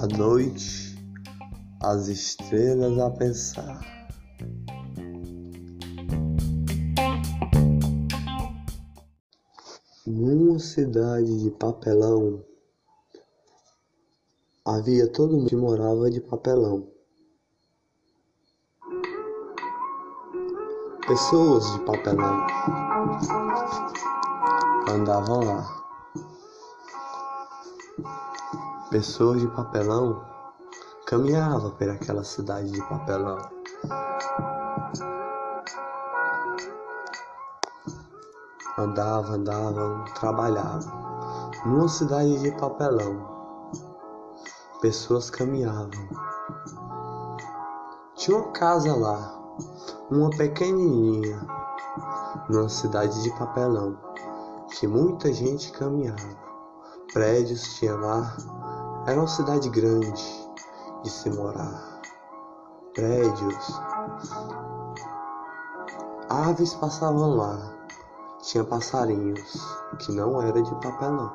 À noite, as estrelas a pensar. Numa cidade de papelão, havia todo mundo que morava de papelão. Pessoas de papelão andavam lá. Pessoas de papelão caminhavam por aquela cidade de papelão. Andavam, andavam, trabalhavam. Numa cidade de papelão, pessoas caminhavam. Tinha uma casa lá, uma pequenininha, numa cidade de papelão, que muita gente caminhava. Prédios tinha lá, era uma cidade grande de se morar. Prédios. Aves passavam lá. Tinha passarinhos que não era de papelão.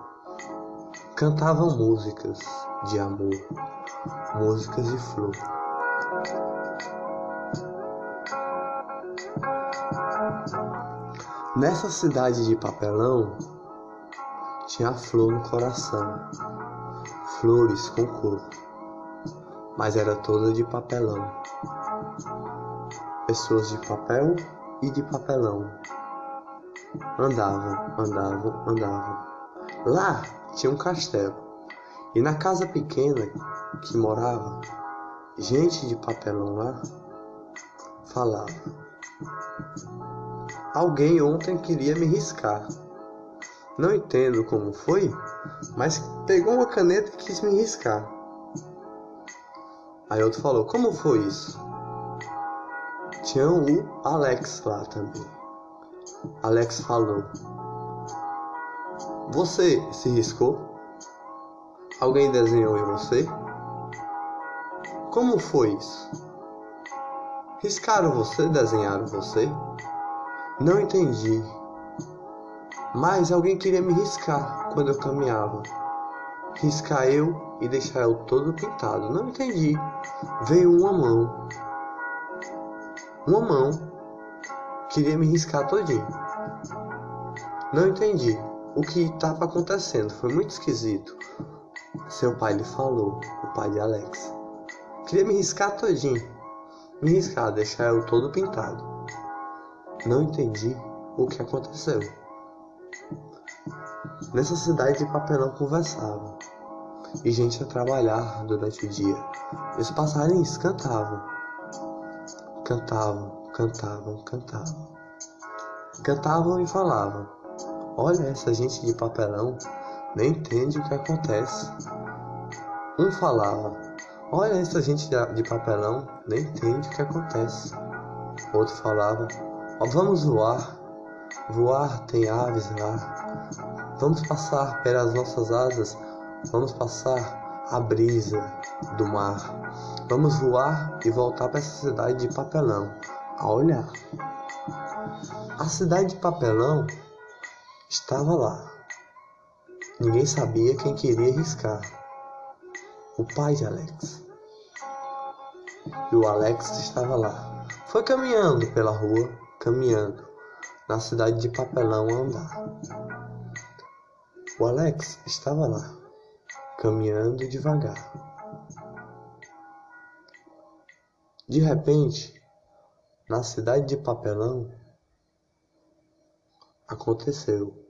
Cantavam músicas de amor, músicas de flor. Nessa cidade de papelão tinha flor no coração flores com cor, mas era toda de papelão. Pessoas de papel e de papelão andavam, andavam, andavam. Lá tinha um castelo, e na casa pequena que morava, gente de papelão lá falava: Alguém ontem queria me riscar. Não entendo como foi, mas pegou uma caneta e quis me riscar. Aí outro falou: Como foi isso? Tinha o Alex lá também. Alex falou: Você se riscou? Alguém desenhou em você? Como foi isso? Riscaram você? Desenharam você? Não entendi. Mas alguém queria me riscar quando eu caminhava. Riscar eu e deixar eu todo pintado. Não entendi. Veio uma mão. Uma mão. Queria me riscar todinho. Não entendi. O que estava acontecendo foi muito esquisito. Seu pai lhe falou, o pai de Alex. Queria me riscar todinho. Me riscar, deixar eu todo pintado. Não entendi o que aconteceu. Nessa cidade de papelão conversavam, e gente a trabalhar durante o dia. E os passarinhos cantavam. Cantavam, cantavam, cantavam. Cantavam e falavam. Olha, essa gente de papelão nem entende o que acontece. Um falava. Olha, essa gente de papelão nem entende o que acontece. Outro falava. Vamos voar. Voar tem aves lá. Vamos passar pelas nossas asas. Vamos passar a brisa do mar. Vamos voar e voltar para essa cidade de papelão. A olhar. A cidade de papelão estava lá. Ninguém sabia quem queria riscar. O pai de Alex. E o Alex estava lá. Foi caminhando pela rua, caminhando na cidade de papelão a andar. O Alex estava lá, caminhando devagar. De repente, na cidade de papelão, aconteceu.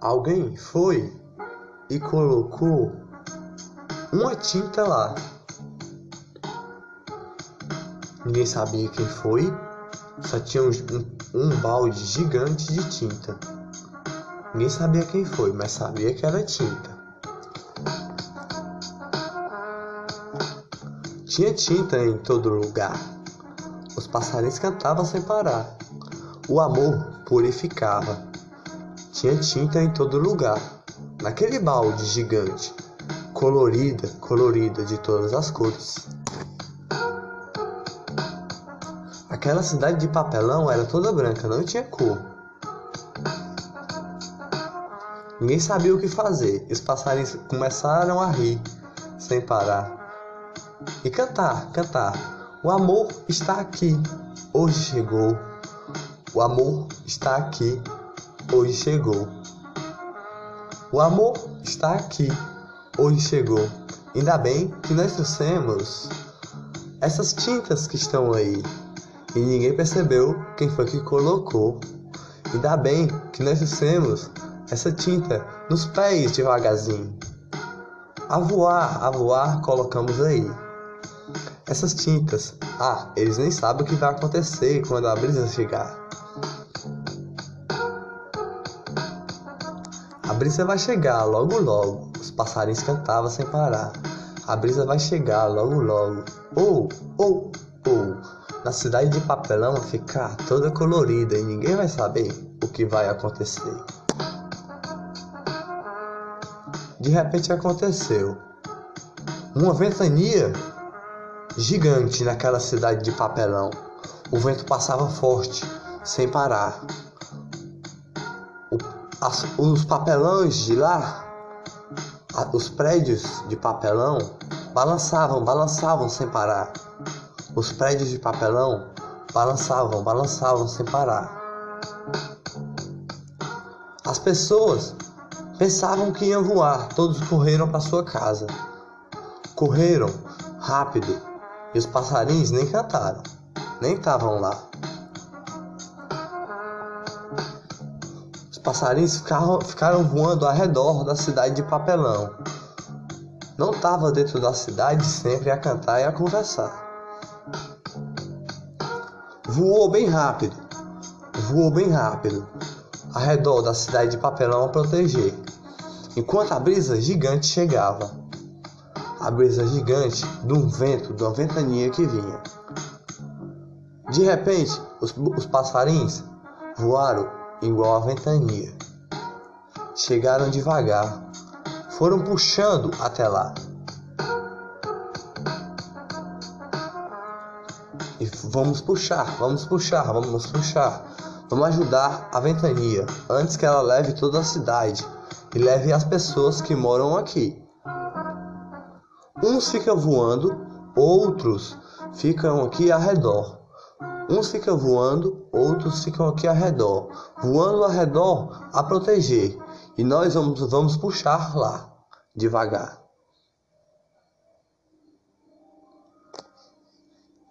Alguém foi e colocou uma tinta lá. Ninguém sabia quem foi, só tinha um, um, balde gigante de tinta. Ninguém sabia quem foi, mas sabia que era tinta. Tinha tinta em todo lugar. Os passarinhos cantavam sem parar. O amor purificava. Tinha tinta em todo lugar. Naquele balde gigante, colorida, colorida de todas as cores. Aquela cidade de papelão era toda branca, não tinha cor. Ninguém sabia o que fazer. Os passarinhos começaram a rir sem parar e cantar, cantar. O amor está aqui, hoje chegou. O amor está aqui, hoje chegou. O amor está aqui, hoje chegou. Ainda bem que nós trouxemos essas tintas que estão aí e ninguém percebeu quem foi que colocou. Ainda bem que nós trouxemos essa tinta nos pés devagarzinho. A voar, a voar, colocamos aí. Essas tintas, ah, eles nem sabem o que vai acontecer quando a brisa chegar. A brisa vai chegar logo logo, os passarinhos cantavam sem parar. A brisa vai chegar logo logo, ou, ou, ou. Na cidade de papelão ficar toda colorida e ninguém vai saber o que vai acontecer. De repente aconteceu uma ventania gigante naquela cidade de papelão. O vento passava forte, sem parar. O, as, os papelões de lá, a, os prédios de papelão, balançavam, balançavam sem parar. Os prédios de papelão balançavam, balançavam sem parar. As pessoas Pensavam que iam voar, todos correram para sua casa. Correram rápido e os passarinhos nem cantaram, nem estavam lá. Os passarinhos ficaram, ficaram voando ao redor da cidade de papelão. Não estava dentro da cidade sempre a cantar e a conversar. Voou bem rápido, voou bem rápido, ao redor da cidade de papelão a proteger, enquanto a brisa gigante chegava. A brisa gigante de um vento, de uma ventania que vinha. De repente, os, os passarinhos voaram igual a ventania. Chegaram devagar, foram puxando até lá. Vamos puxar, vamos puxar, vamos puxar. Vamos ajudar a ventania antes que ela leve toda a cidade e leve as pessoas que moram aqui. Uns ficam voando, outros ficam aqui ao redor. Uns ficam voando, outros ficam aqui ao redor, voando ao redor a proteger. E nós vamos, vamos puxar lá, devagar.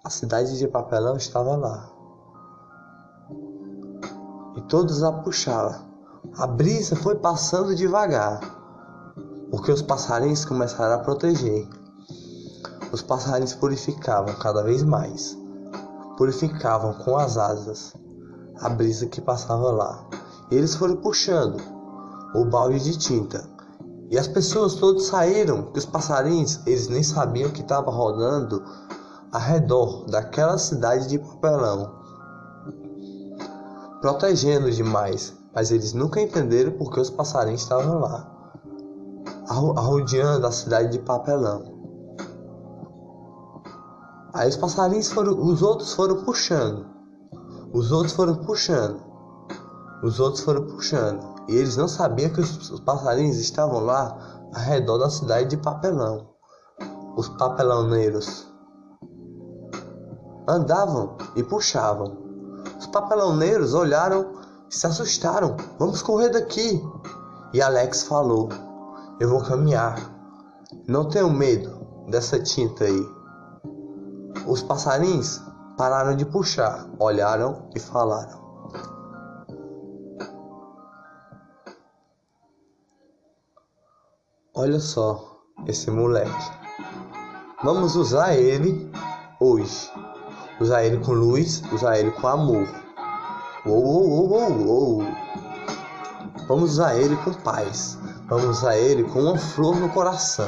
A cidade de papelão estava lá e todos a puxavam. A brisa foi passando devagar, porque os passarinhos começaram a proteger. Os passarinhos purificavam cada vez mais, purificavam com as asas a brisa que passava lá. Eles foram puxando o balde de tinta. E as pessoas todas saíram, que os passarinhos, eles nem sabiam que estava rodando ao redor daquela cidade de papelão protegendo demais, mas eles nunca entenderam porque os passarinhos estavam lá, arrodeando a cidade de papelão. Aí os passarinhos foram, os outros foram puxando, os outros foram puxando, os outros foram puxando, e eles não sabiam que os, os passarinhos estavam lá ao redor da cidade de papelão, os papeloneiros andavam e puxavam os papeloneiros olharam e se assustaram. Vamos correr daqui. E Alex falou: Eu vou caminhar. Não tenho medo dessa tinta aí. Os passarinhos pararam de puxar, olharam e falaram. Olha só esse moleque. Vamos usar ele hoje usar ele com luz, usar ele com amor. Uou, uou, uou, uou. Vamos usar ele com paz. Vamos usar ele com uma flor no coração.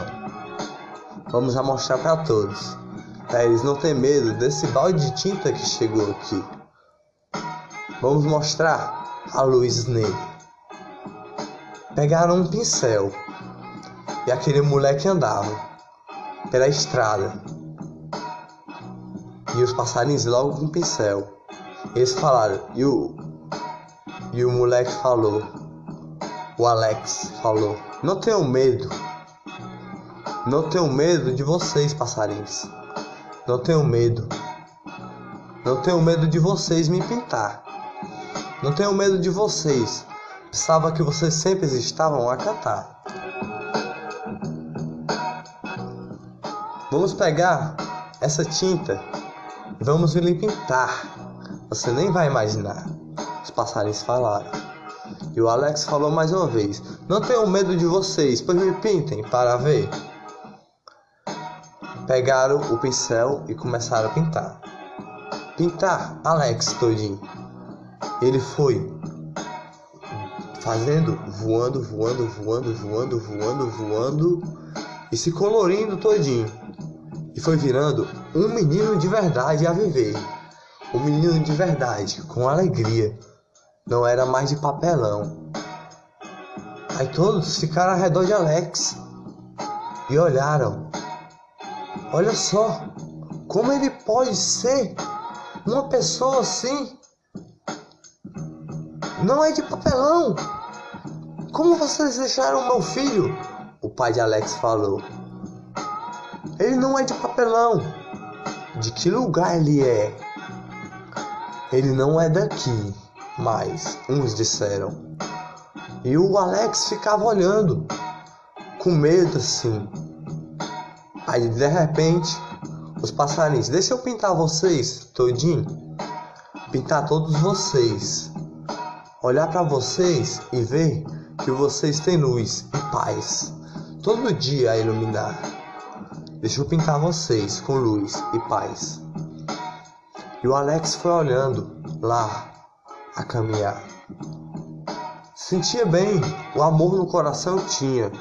Vamos mostrar para todos, para eles não ter medo desse balde de tinta que chegou aqui. Vamos mostrar a luz nele. Pegaram um pincel e aquele moleque andava pela estrada e os passarinhos logo com pincel Eles falaram, e o, e o moleque falou, o Alex falou, não tenho medo. Não tenho medo de vocês, passarinhos. Não tenho medo. Não tenho medo de vocês me pintar. Não tenho medo de vocês. Pensava que vocês sempre estavam a cantar. Vamos pegar essa tinta vamos lhe pintar. Você nem vai imaginar. Os passarinhos falaram. E o Alex falou mais uma vez: Não tenho medo de vocês, pois me pintem para ver. Pegaram o pincel e começaram a pintar. Pintar Alex todinho. Ele foi fazendo, voando, voando, voando, voando, voando, voando e se colorindo todinho. E foi virando um menino de verdade a viver. Um menino de verdade, com alegria. Não era mais de papelão. Aí todos ficaram ao redor de Alex e olharam Olha só, como ele pode ser uma pessoa assim? Não é de papelão. Como vocês deixaram meu filho? O pai de Alex falou. Ele não é de papelão. De que lugar ele é? Ele não é daqui, mas uns disseram. E o Alex ficava olhando, com medo assim. Aí de repente, os passarinhos, deixa eu pintar vocês todinho, pintar todos vocês, olhar para vocês e ver que vocês têm luz e paz, todo dia a iluminar. Deixa eu pintar vocês com luz e paz. E o Alex foi olhando lá a caminhar. Sentia bem, o amor no coração tinha.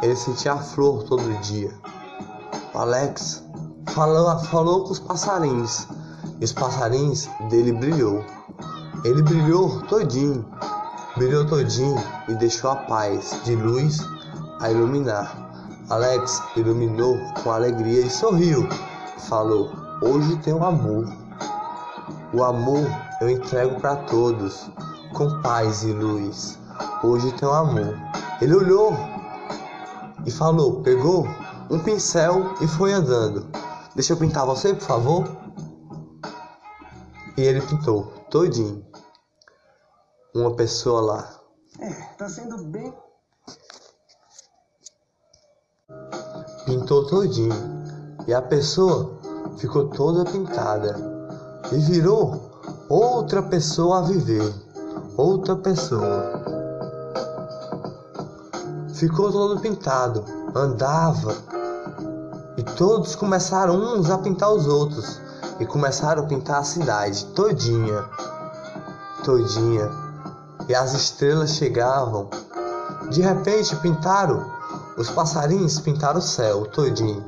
Ele sentia a flor todo dia. Alex falou, falou com os passarinhos e os passarinhos dele brilhou. Ele brilhou todinho, brilhou todinho e deixou a paz de luz a iluminar. Alex iluminou com alegria e sorriu. Falou: Hoje tenho amor. O amor eu entrego para todos, com paz e luz. Hoje tenho amor. Ele olhou e falou: Pegou um pincel e foi andando. Deixa eu pintar você, por favor? E ele pintou todinho. Uma pessoa lá. É, tá sendo bem. Pintou todinho. E a pessoa ficou toda pintada. E virou outra pessoa a viver. Outra pessoa. Ficou todo pintado. Andava e todos começaram uns a pintar os outros e começaram a pintar a cidade todinha, todinha. E as estrelas chegavam. De repente pintaram os passarinhos pintaram o céu todinho.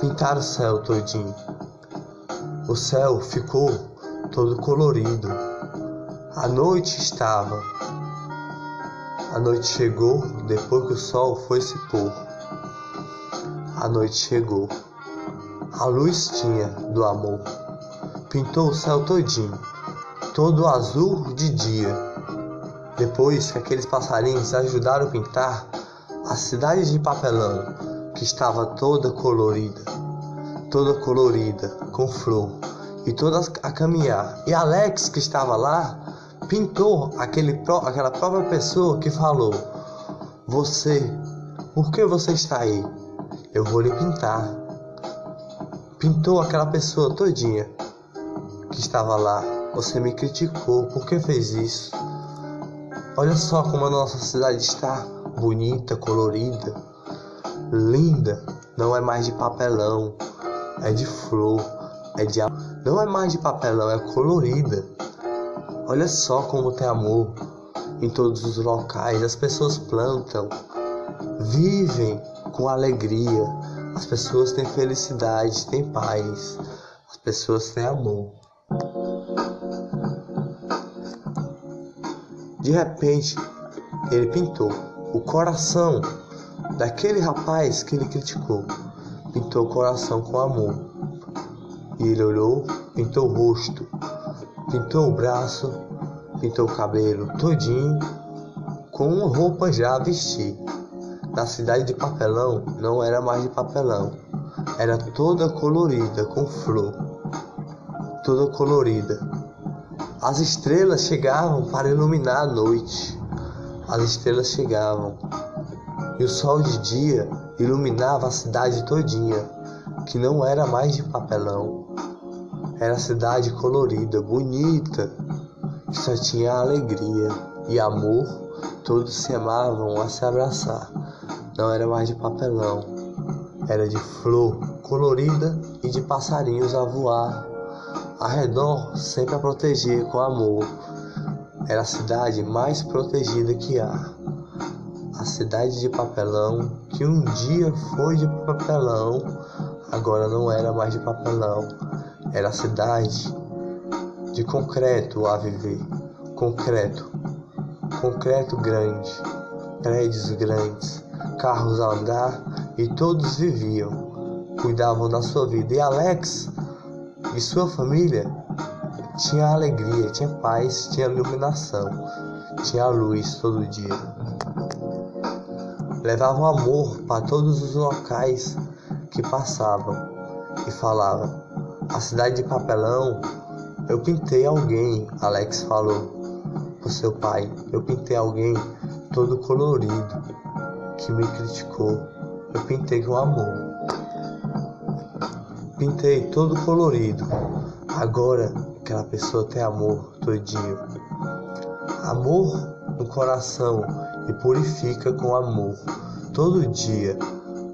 Pintaram o céu todinho. O céu ficou todo colorido. A noite estava. A noite chegou depois que o sol foi se pôr. A noite chegou. A luz tinha do amor. Pintou o céu todinho, todo azul de dia. Depois que aqueles passarinhos ajudaram a pintar a cidade de papelão, que estava toda colorida, toda colorida, com flor, e toda a caminhar. E Alex, que estava lá, pintou aquele, aquela própria pessoa que falou: Você, por que você está aí? Eu vou lhe pintar. Pintou aquela pessoa todinha que estava lá. Você me criticou, por que fez isso? Olha só como a nossa cidade está bonita, colorida, linda. Não é mais de papelão, é de flor, é de não é mais de papelão, é colorida. Olha só como tem amor em todos os locais. As pessoas plantam, vivem com alegria. As pessoas têm felicidade, têm paz. As pessoas têm amor. De repente, ele pintou o coração daquele rapaz que ele criticou. Pintou o coração com amor. E ele olhou, pintou o rosto pintou o braço, pintou o cabelo todinho com uma roupa já a vestir. Na cidade de papelão não era mais de papelão, era toda colorida com flor, toda colorida. As estrelas chegavam para iluminar a noite. As estrelas chegavam e o sol de dia iluminava a cidade todinha, que não era mais de papelão. Era cidade colorida, bonita, que só tinha alegria e amor. Todos se amavam a se abraçar. Não era mais de papelão, era de flor colorida e de passarinhos a voar. Ao redor, sempre a proteger com amor. Era a cidade mais protegida que há. A cidade de papelão, que um dia foi de papelão, agora não era mais de papelão. Era a cidade de concreto a viver. Concreto. Concreto grande. Prédios grandes. Carros a andar e todos viviam. Cuidavam da sua vida. E Alex e sua família tinha alegria, tinha paz, tinha iluminação, tinha luz todo dia. Levavam amor para todos os locais que passavam e falavam: A cidade de papelão, eu pintei alguém, Alex falou pro seu pai. Eu pintei alguém todo colorido que me criticou. Eu pintei com amor. Pintei todo colorido. Agora aquela pessoa tem amor todinho. Amor no coração e purifica com amor todo dia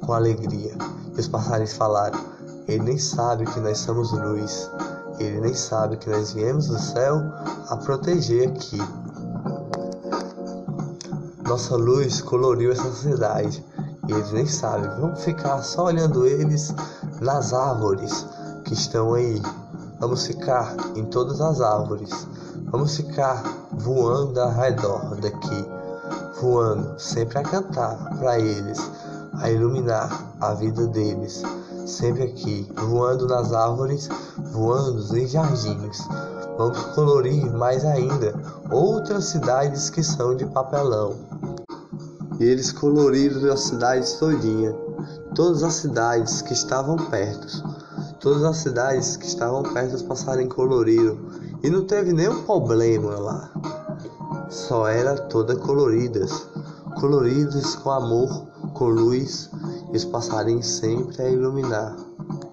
com alegria. E os passarinhos falaram: Ele nem sabe que nós somos luz. Ele nem sabe que nós viemos do céu a proteger aqui. Nossa luz coloriu essa cidade. E eles nem sabem. Vamos ficar só olhando eles nas árvores que estão aí. Vamos ficar em todas as árvores. Vamos ficar voando ao redor daqui, voando sempre a cantar para eles, a iluminar a vida deles, sempre aqui, voando nas árvores, voando em jardins. Vamos colorir mais ainda outras cidades que são de papelão. E eles coloriram a cidade todinha, todas as cidades que estavam perto. Todas as cidades que estavam perto os passarinhos coloriram e não teve nenhum problema lá. Só era toda coloridas, coloridas com amor, com luz e os passarinhos sempre a iluminar.